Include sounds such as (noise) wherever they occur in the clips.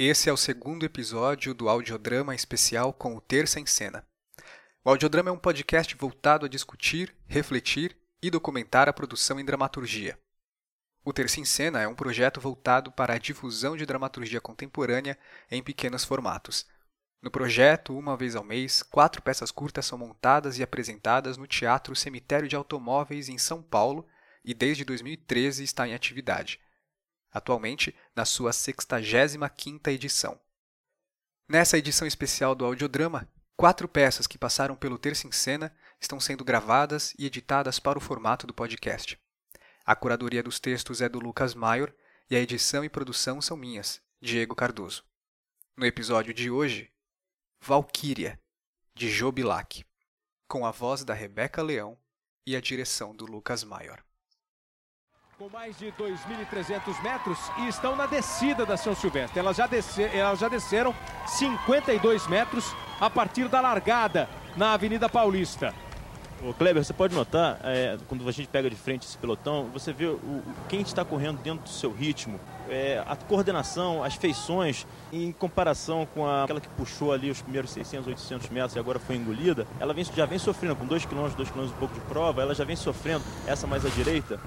Esse é o segundo episódio do audiodrama especial com o Terça em Cena. O audiodrama é um podcast voltado a discutir, refletir e documentar a produção em dramaturgia. O Terça em Cena é um projeto voltado para a difusão de dramaturgia contemporânea em pequenos formatos. No projeto, uma vez ao mês, quatro peças curtas são montadas e apresentadas no Teatro Cemitério de Automóveis em São Paulo e desde 2013 está em atividade atualmente na sua 65ª edição. Nessa edição especial do audiodrama, quatro peças que passaram pelo Terça em Cena estão sendo gravadas e editadas para o formato do podcast. A curadoria dos textos é do Lucas Maior e a edição e produção são minhas, Diego Cardoso. No episódio de hoje, Valquíria, de Jobilac, com a voz da Rebeca Leão e a direção do Lucas Maior com mais de 2.300 metros e estão na descida da São Silvestre. Elas já, elas já desceram 52 metros a partir da largada na Avenida Paulista. Kleber, você pode notar, é, quando a gente pega de frente esse pelotão, você vê o, quem está correndo dentro do seu ritmo, é, a coordenação, as feições, em comparação com a, aquela que puxou ali os primeiros 600, 800 metros e agora foi engolida, ela vem, já vem sofrendo, com 2 km, 2 km e pouco de prova, ela já vem sofrendo, essa mais à direita,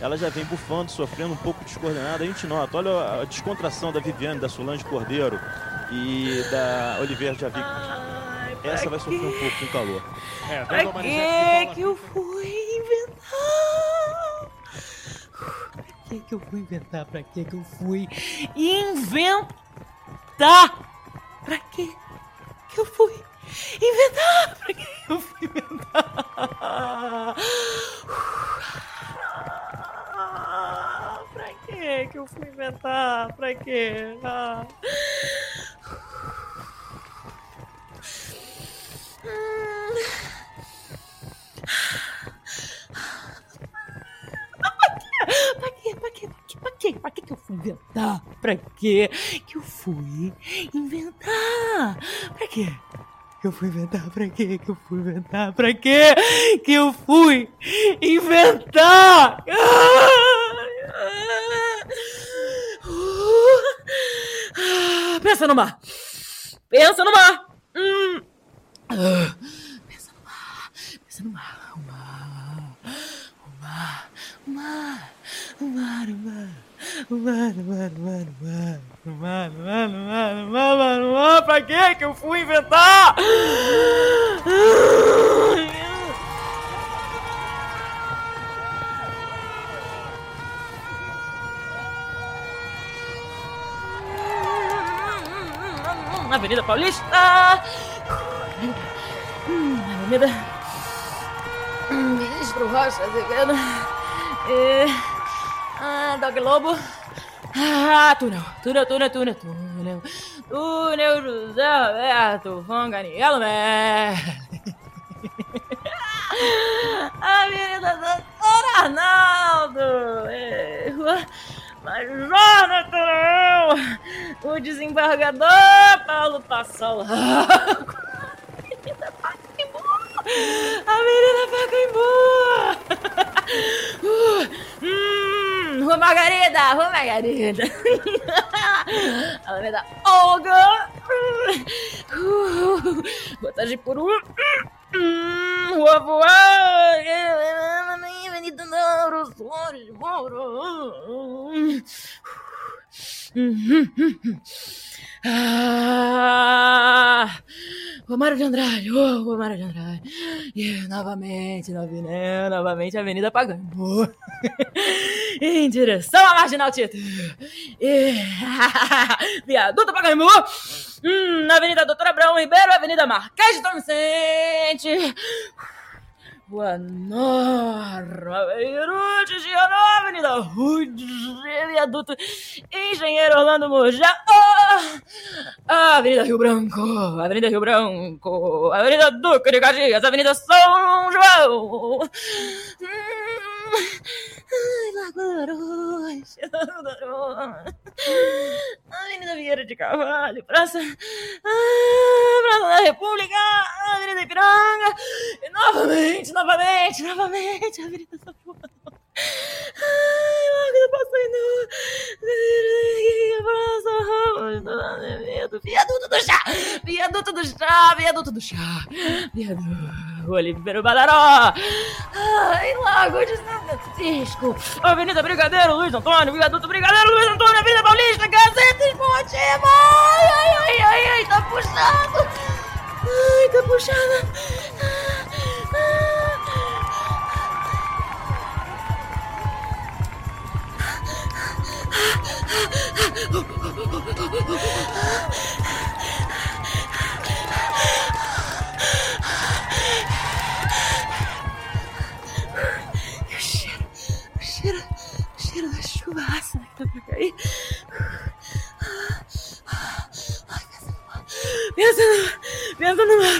ela já vem bufando, sofrendo um pouco descoordenada. A gente nota, olha a descontração da Viviane, da Solange Cordeiro e da Oliveira Javic. Essa vai sofrer um pouco com calor. É, pra que, que eu fui inventar? Pra que, que eu fui inventar? Pra que, que eu fui inventar? Pra que que eu fui inventar? Pra que eu fui inventar? que fui inventar? Pra quê? Ah. Pra quê? Pra quê? Pra quê? Pra quê? Pra quê que eu fui inventar? Pra quê que eu fui inventar? Pra quê? Que eu fui inventar? Pra quê que eu fui inventar? Pra quê que eu fui inventar? Ah! Pensa no mar. Pensa no mar. Hum. Pensa no mar. Pensa no mar. O mar. O mar. O mar. O mar. O mar. O mar, o mar, o mar, o mar, o mar, o mar, o mar, o mar, o mar, o mar, pra que que eu fui inventar? Avenida Paulista. Hum, Avenida Ministro Rocha Azevedo. E... Ah, Dog Lobo. Ah, túnel, túnel, túnel, túnel, túnel. Túnel José Roberto Fonganiello, né? (laughs) Avenida Doutor Arnaldo. É, mas Jonathan, o desembargador Paulo Passola. Pacaembu! Avenida Pacaembu! Uh, hum, Rua Margarida! Rua Margarida! Avenida Olga! Uh, boa por um. Hum, rua Voar! Avenida Nauro, Flores de Moro! Ah, Romário de Andrade, oh, Romário de Andrade. E novamente, novamente, novamente, Avenida Pagambo. (laughs) em direção à Marginal Tietê. (laughs) Viaduto Pagambo. Hum, Avenida Doutora Abrão Ribeiro, Avenida Marquês de São Vicente. Boa Beirute, Gianó, Avenida Rude, Viaduto, Engenheiro Orlando Mojá, oh, Avenida Rio Branco, Avenida Rio Branco, Avenida Duque de Caxias, Avenida São João. Hum, ai, Lagoa Roxa, (laughs) Avenida Vieira de Carvalho, Praça, ah, Praça da República, Avenida Ipiranga, e novamente, novamente, novamente, Avenida São João. Ai, logo eu passei no. Praça chá, viaduto do chá. Viaduto, Oliveira Badaró. Ai, Lago de São Francisco. Avenida Brigadeiro, Luiz Antônio. Viaduto Brigadeiro, Luiz Antônio. Avenida Paulista, Gazeta Esportiva. Ai, ai, ai, ai, tá puxado. Ai, tá puxada. O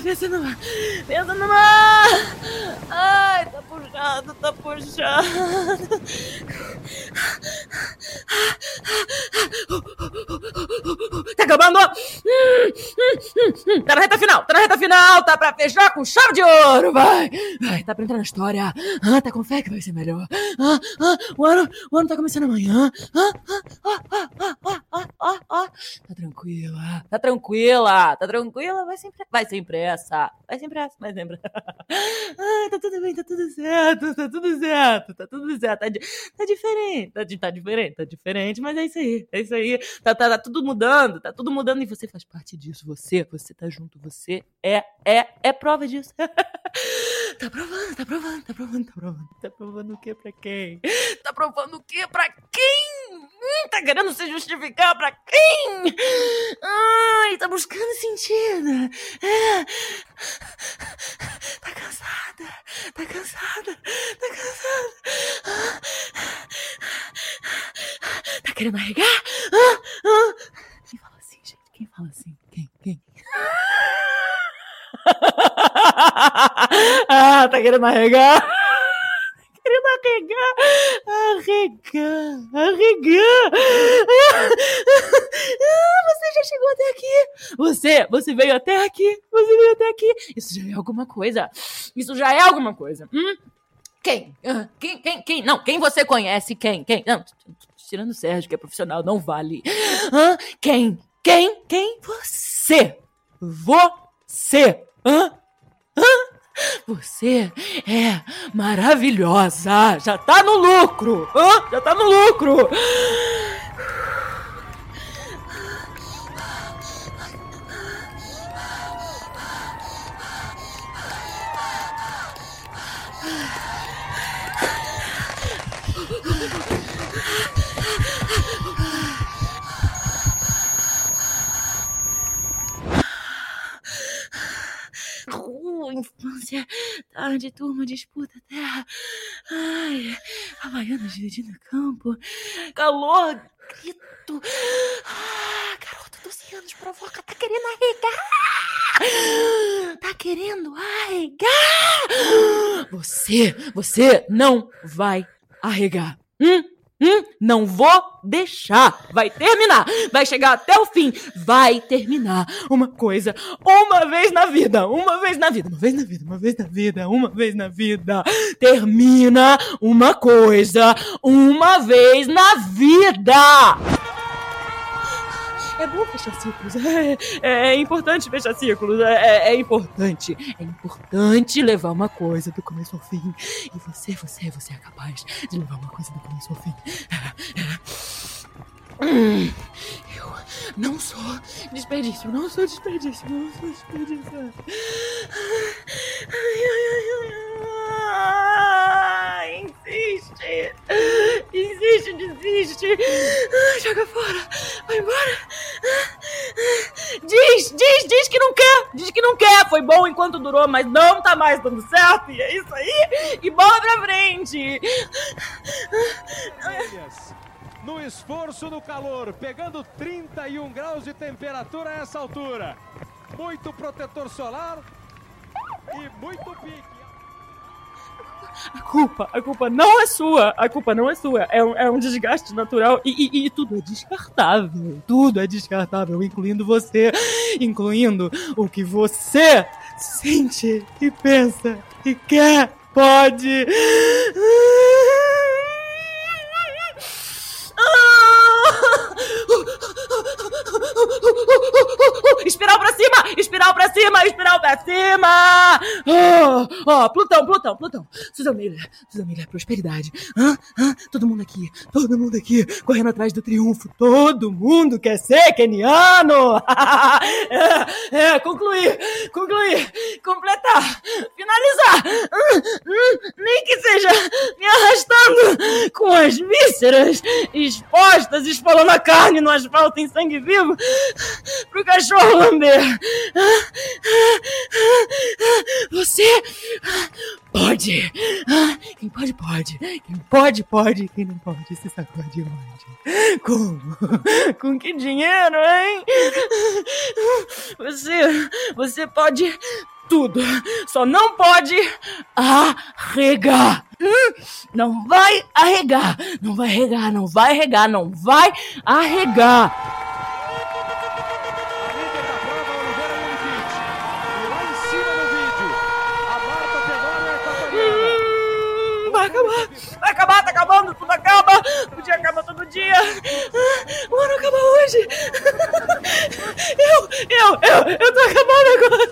pensa no mar, pensa mar. Ai, tá puxado, tá puxado. Tá acabando? Tá na reta final, tá na reta final, tá pra fechar com chave de ouro, vai! Vai, tá pra entrar na história. Ah, tá com fé que vai ser melhor. Ah, ah, o ano, o ano tá começando amanhã. Ah, ah, ah, ah, ah, ah, ah, ah. Tá tranquila, tá tranquila, tá tranquila, vai sem, pre- vai sem pressa, vai sem pressa, vai sem pressa. (laughs) Ai, tá tudo bem, tá tudo certo, tá tudo certo, tá tudo certo, tá, tá diferente, tá, tá diferente, tá diferente, mas é isso aí, é isso aí, tá, tá, tá tudo mudando, tá tudo mudando e você faz parte disso, você, você tá junto, você é, é, é prova disso. (laughs) tá provando, tá provando, tá provando, tá provando, tá provando o que pra quem? Tá provando o que pra quem? Hum, tá querendo se justificar pra quem? Ai, tá buscando sentido. É. Tá cansada, tá cansada, tá cansada. Tá querendo arregar? Ah, ah. Quem fala assim, gente? Quem fala assim? Quem? Quem? ah, tá querendo arregar? (laughs) Querendo arregar? Arregar, arregar. Ah, você já chegou até aqui. Você, você veio até aqui. Você veio até aqui. Isso já é alguma coisa. Isso já é alguma coisa. Hum? Quem? Ah, Quem, quem, quem? Não, quem você conhece? Quem? Quem? Não, tirando o Sérgio, que é profissional, não vale. Hã? Quem? Quem? Quem? Você! Você! Hã? Hã? Você é maravilhosa! Já tá no lucro! Hã? Já tá no lucro! Infância, tarde, turma, disputa, terra. Ai, Havaianas dividindo campo. Calor, grito. Ah, garota, 12 anos, provoca, tá querendo arregar. Tá querendo arregar. Você, você não vai arregar. Hum? Hum? Não vou deixar. Vai terminar. Vai chegar até o fim. Vai terminar uma coisa uma vez na vida. Uma vez na vida. Uma vez na vida. Uma vez na vida. Uma vez na vida. Termina uma coisa uma vez na vida. É bom fechar ciclos. É, (laughs) é- é importante fechar ciclos. É, é- é importante. É importante levar uma coisa do começo ao fim. E você, você, você é capaz de levar uma coisa do começo ao fim. (laughs) Eu não sou desperdício. Não sou desperdício. Não sou desperdício. Ai, ai, ai, ai. Insiste. Insiste, desiste. Ah, Joga fora. Vai embora. Diz, diz, diz que não quer. Diz que não quer. Foi bom enquanto durou, mas não tá mais dando certo. E é isso aí. E bola pra frente. No esforço, no calor, pegando 31 graus de temperatura a essa altura. Muito protetor solar e muito pique. A culpa, a culpa não é sua. A culpa não é sua. É um, é um desgaste natural e, e- e tudo é descartável. Tudo é descartável, incluindo você, incluindo o que você sente e pensa e quer, pode. Cima! Espiral pra cima! Ó, oh, Plutão, Plutão, Plutão. Miller, Susan Miller, prosperidade. Hã? Hã? Todo mundo aqui, todo mundo aqui, correndo atrás do triunfo. Todo mundo quer ser keniano! (laughs) é, é, concluir, concluir, completar, finalizar. Nem que seja me arrastando com as vísceras expostas, espalhando a carne no asfalto em sangue vivo pro cachorro lamber. Você pode. Quem pode, pode. Quem pode, pode. Quem não pode, se sacode onde? Como? Com que dinheiro, hein? Você, você pode tudo. Só não pode arregar. Hum, não vai arregar. Não vai arregar, não vai arregar, não vai arregar. acabar, vai acabar, tá acabando, tudo acaba, o dia acaba todo dia, o ano acaba hoje. Eu, eu, eu, eu tô acabando agora.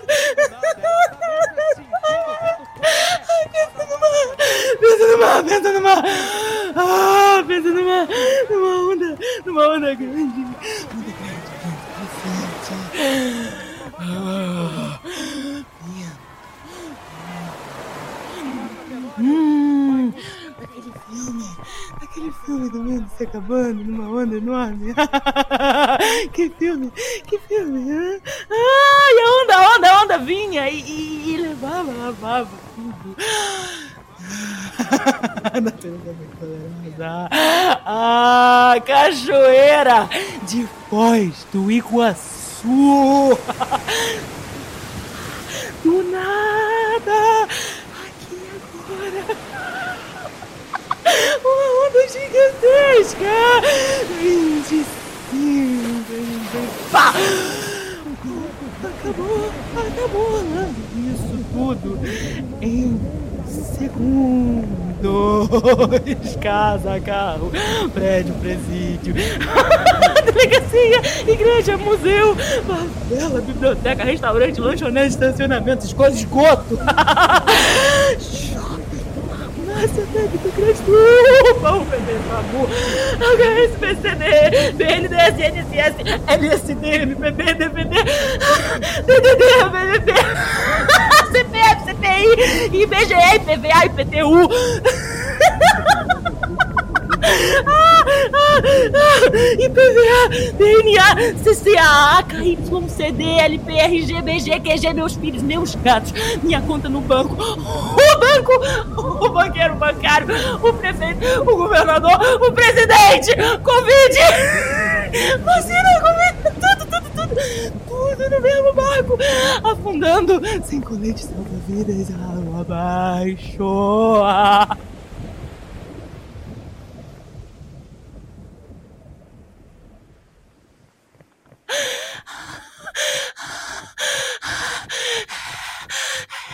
Pensa no mar, pensa no mar, pensa no mar. Ah, pensa no mar, numa onda, numa onda grande, onda grande, grande, Ah, Hum, aquele filme, aquele filme do mundo se acabando numa onda enorme. (laughs) que filme, que filme. Ah, e a onda, a onda, a onda vinha e, e, e levava, lavava tudo. (laughs) poderosa. Ah, cachoeira de Foz do Iguaçu. (laughs) Do nada uma onda gigantesca! 25, 25, pá! Acabou, acabou isso tudo em segundos. (laughs) Casa, carro, prédio, presídio, (laughs) delegacia, igreja, museu, favela, biblioteca, restaurante, lanchonete, estacionamento, escola, esgoto. Nossa, débito, crédito, pão, bebê, SAMU, HS, PCD, BNDES, INSS, LSD, MPB, DVD, DDD, BBB, (laughs) IBGE, IPVA, IPTU. (laughs) IPVA, DNA, CCA, KY, CD, LP, RG, BG, QG, meus filhos, meus gatos, minha conta no banco, (laughs) o banco, o banqueiro, bancário, o prefeito, o governador, o presidente, Covid, vacina, Covid, tudo, tudo, tudo, tudo no mesmo barco, afundando, sem colete água abaixo.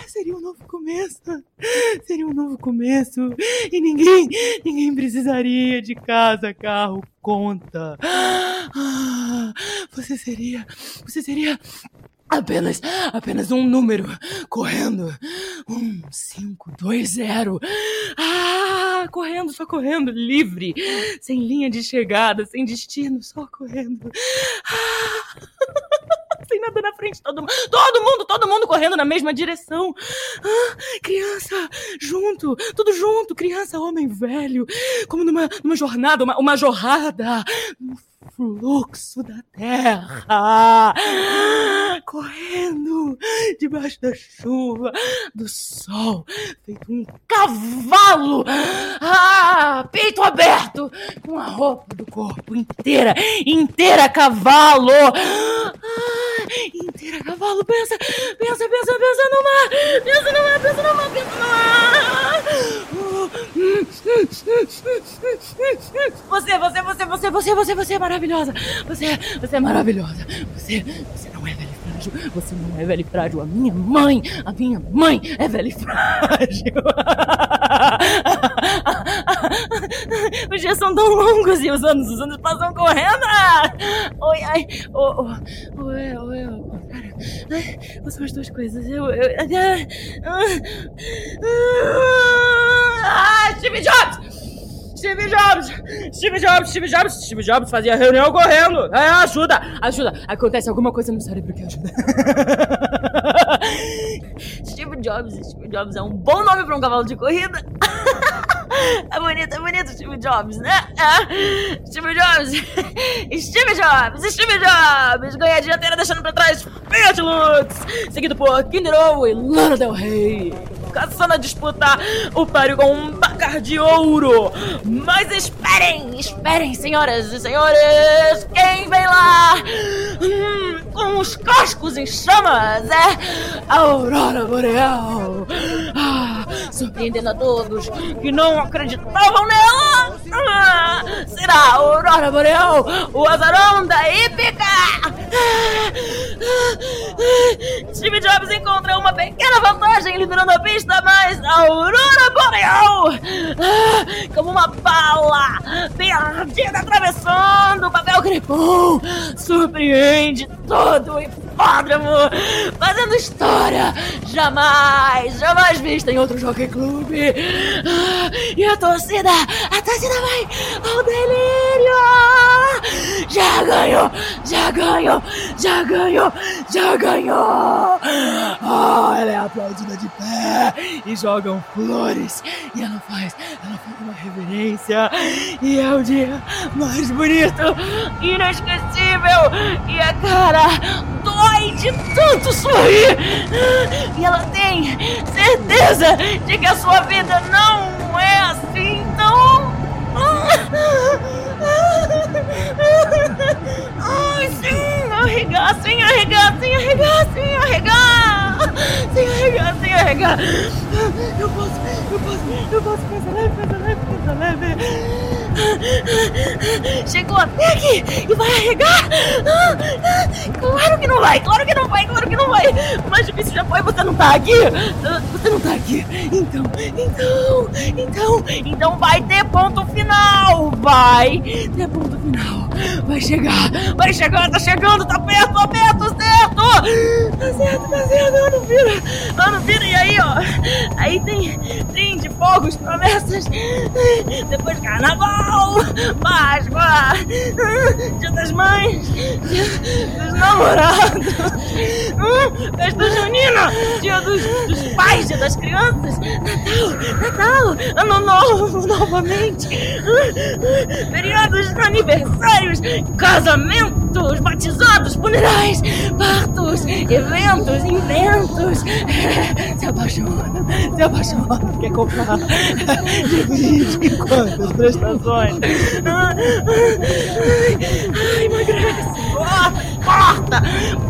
Seria um novo começo. Seria um novo começo. E ninguém, ninguém precisaria de casa, carro, conta. Você seria, você seria apenas, apenas um número correndo. Um, cinco, dois, zero. Ah, correndo, só correndo, livre, sem linha de chegada, sem destino, só correndo. Ah. (laughs) sem nada na frente, todo, todo mundo, todo mundo correndo na mesma direção. Ah, criança, junto, tudo junto, criança, homem, velho, como numa, numa jornada, uma, uma jorrada, fluxo da terra, correndo debaixo da chuva, do sol, feito um cavalo, ah, peito aberto, com a roupa do corpo inteira, inteira cavalo, ah, inteira cavalo, pensa, pensa, pensa, pensa no mar, pensa no mar, pensa no mar, pensa no mar. Você, você, você, você, você, é maravilhosa. Você, você é maravilhosa. Você, você não é velho e frágil. Você não é velho e frágil. A minha mãe, a minha mãe é velha e frágil. Os dias são tão longos e os anos, os anos passam correndo. Oi, ai, oi, oi, oi, oi, Ai, são as duas coisas. Eu. eu ah, Steve Jobs! Steve Jobs! Steve Jobs, Steve Jobs, Steve Jobs fazia reunião correndo. É, ajuda, ajuda. Acontece alguma coisa no cérebro que ajuda. (laughs) Steve Jobs, Steve Jobs é um bom nome para um cavalo de corrida. (laughs) É bonito, é bonito Steve Jobs, né? É. Steve Jobs, (laughs) Steve Jobs, Steve Jobs, ganha a dianteira deixando pra trás Fiat Lux, seguido por Kinder Ovo e Lana Del Rey caçando a disputar o páreo com um bacar de ouro. Mas esperem, esperem, senhoras e senhores, quem vem lá hum, com os cascos em chamas é a Aurora Boreal. Ah, surpreendendo a todos que não acreditavam nela. Ah, será a Aurora Boreal o azarão da hípica? Ah, Steve Jobs encontra uma pequena vantagem liderando a pista, mas a Aurora Boreal, como uma bala perdida atravessando o papel crepom, surpreende todo o hipódromo, fazendo história jamais, jamais vista em outro jockey clube. E a torcida, a torcida vai ao delírio! Já ganhou, já ganhou, já ganhou, já ganhou! Oh, ela é aplaudida de pé e jogam flores. E ela faz, ela faz uma reverência. E é o dia mais bonito, inesquecível. E a cara de tanto sorrir. E ela tem certeza de que a sua vida não é assim tão. Ai, sim, arregar, sim, arregar, sim, arregar, sim, arregar. Sim, arregar, sim, arregar. Eu posso, eu posso, eu posso fazer leve, fazer leve, fazer leve. Chegou até aqui e vai arregar? Claro que não vai, claro que não vai, claro que não vai. O mais difícil já foi, você não tá aqui. Você não tá aqui. Então, então, então, então vai ter ponto final. Vai ter ponto final. Vai chegar, vai chegar, tá chegando, tá perto, tá perto, certo. Tá certo, tá certo, ano vira. Ano vira, e aí, ó. Aí tem, tem de fogos, promessas. Depois carnaval, Páscoa, Dia das Mães, Dia dos Namorados, Festa Junina, Dia dos, dos Pais, Dia das Crianças, Natal, Natal, Ano Novo novamente, feriados, aniversários, casamentos, batizados, funerais, partos, eventos, inventos, (laughs) se apaixona, se apaixona, quer comprar, divide (laughs) quantas prestações. Ai, emagrece,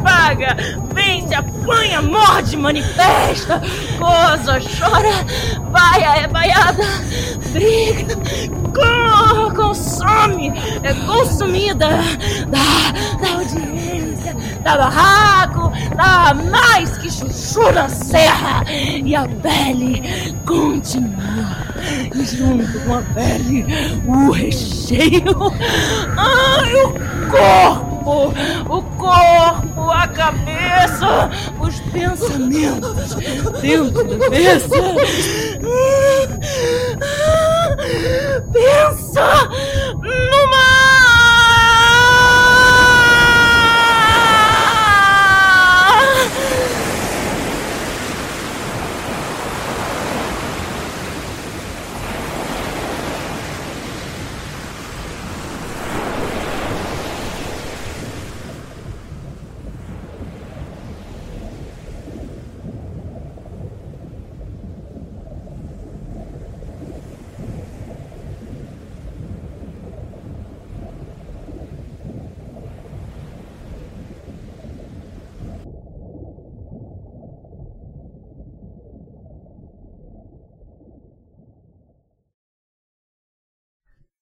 paga, vence, apanha, morde, manifesta, goza, chora, vaia, é vaiada, briga, consome, é consumida da, da audiência, da barraco, da mais que chuchu na serra e a pele continua. E junto com a pele, o recheio, ai, o corpo, o corpo, a cabeça, os pensamentos dentro da cabeça. Pensa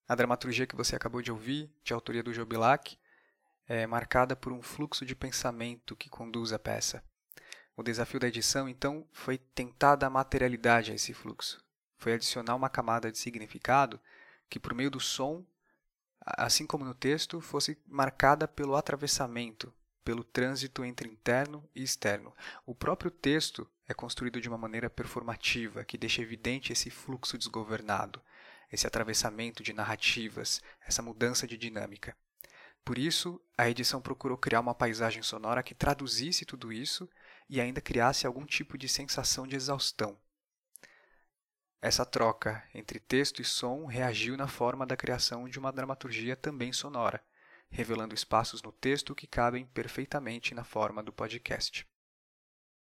A dramaturgia que você acabou de ouvir, de autoria do Jobilac, é marcada por um fluxo de pensamento que conduz a peça. O desafio da edição, então, foi tentar dar materialidade a esse fluxo. Foi adicionar uma camada de significado que, por meio do som, assim como no texto, fosse marcada pelo atravessamento pelo trânsito entre interno e externo. O próprio texto é construído de uma maneira performativa, que deixa evidente esse fluxo desgovernado, esse atravessamento de narrativas, essa mudança de dinâmica. Por isso, a edição procurou criar uma paisagem sonora que traduzisse tudo isso e ainda criasse algum tipo de sensação de exaustão. Essa troca entre texto e som reagiu na forma da criação de uma dramaturgia também sonora, revelando espaços no texto que cabem perfeitamente na forma do podcast.